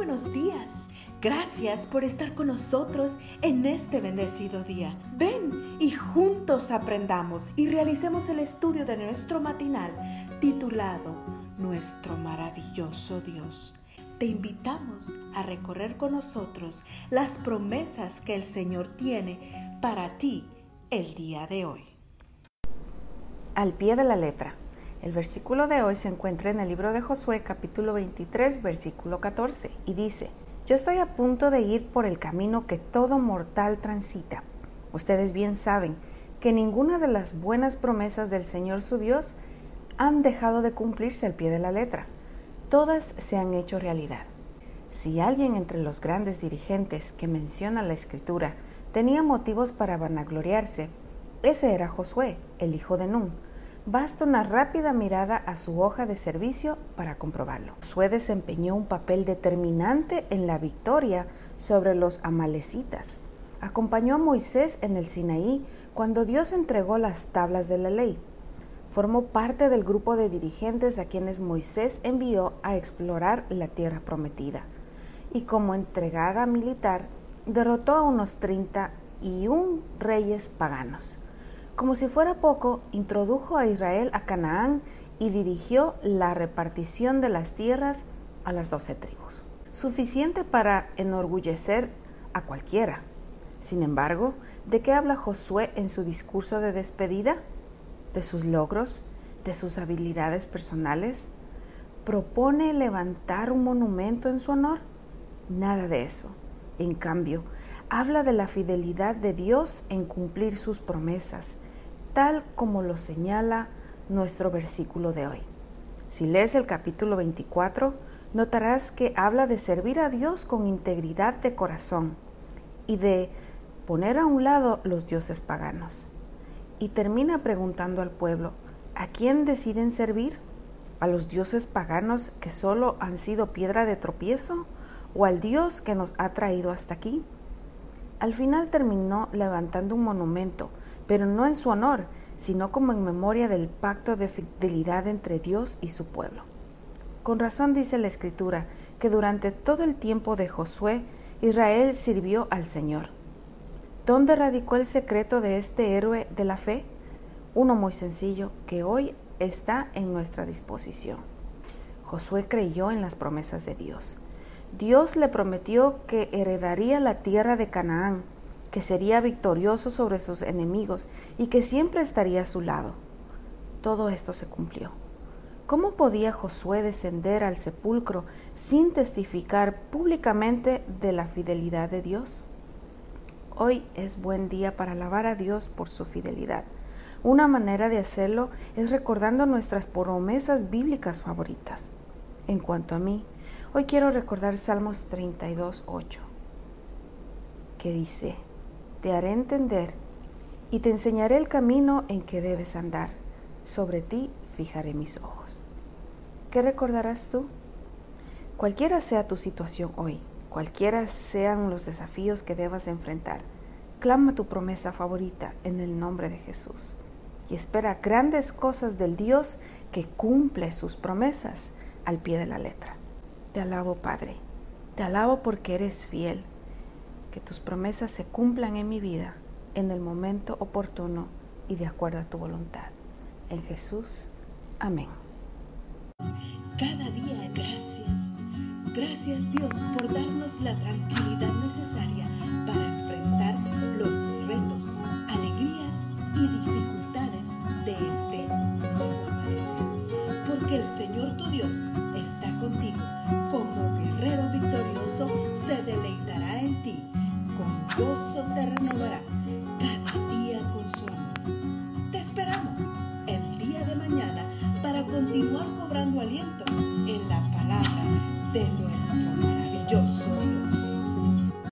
buenos días. Gracias por estar con nosotros en este bendecido día. Ven y juntos aprendamos y realicemos el estudio de nuestro matinal titulado Nuestro maravilloso Dios. Te invitamos a recorrer con nosotros las promesas que el Señor tiene para ti el día de hoy. Al pie de la letra. El versículo de hoy se encuentra en el libro de Josué capítulo 23 versículo 14 y dice, Yo estoy a punto de ir por el camino que todo mortal transita. Ustedes bien saben que ninguna de las buenas promesas del Señor su Dios han dejado de cumplirse al pie de la letra. Todas se han hecho realidad. Si alguien entre los grandes dirigentes que menciona la Escritura tenía motivos para vanagloriarse, ese era Josué, el hijo de Nun Basta una rápida mirada a su hoja de servicio para comprobarlo. Josué desempeñó un papel determinante en la victoria sobre los amalecitas. Acompañó a Moisés en el Sinaí cuando Dios entregó las tablas de la ley. Formó parte del grupo de dirigentes a quienes Moisés envió a explorar la tierra prometida. Y como entregada militar, derrotó a unos 31 reyes paganos. Como si fuera poco, introdujo a Israel a Canaán y dirigió la repartición de las tierras a las doce tribus. Suficiente para enorgullecer a cualquiera. Sin embargo, ¿de qué habla Josué en su discurso de despedida? ¿De sus logros? ¿De sus habilidades personales? ¿Propone levantar un monumento en su honor? Nada de eso. En cambio, habla de la fidelidad de Dios en cumplir sus promesas tal como lo señala nuestro versículo de hoy. Si lees el capítulo 24, notarás que habla de servir a Dios con integridad de corazón y de poner a un lado los dioses paganos. Y termina preguntando al pueblo, ¿a quién deciden servir? ¿A los dioses paganos que solo han sido piedra de tropiezo? ¿O al Dios que nos ha traído hasta aquí? Al final terminó levantando un monumento pero no en su honor, sino como en memoria del pacto de fidelidad entre Dios y su pueblo. Con razón dice la Escritura que durante todo el tiempo de Josué, Israel sirvió al Señor. ¿Dónde radicó el secreto de este héroe de la fe? Uno muy sencillo que hoy está en nuestra disposición. Josué creyó en las promesas de Dios. Dios le prometió que heredaría la tierra de Canaán que sería victorioso sobre sus enemigos y que siempre estaría a su lado. Todo esto se cumplió. ¿Cómo podía Josué descender al sepulcro sin testificar públicamente de la fidelidad de Dios? Hoy es buen día para alabar a Dios por su fidelidad. Una manera de hacerlo es recordando nuestras promesas bíblicas favoritas. En cuanto a mí, hoy quiero recordar Salmos 32, 8, que dice, te haré entender y te enseñaré el camino en que debes andar. Sobre ti fijaré mis ojos. ¿Qué recordarás tú? Cualquiera sea tu situación hoy, cualquiera sean los desafíos que debas enfrentar, clama tu promesa favorita en el nombre de Jesús y espera grandes cosas del Dios que cumple sus promesas al pie de la letra. Te alabo, Padre. Te alabo porque eres fiel que tus promesas se cumplan en mi vida en el momento oportuno y de acuerdo a tu voluntad. En Jesús, amén. Cada día gracias. Gracias Dios por darnos la tranquilidad necesaria para gozo te renovará cada día con su amor. Te esperamos el día de mañana para continuar cobrando aliento en la palabra de nuestro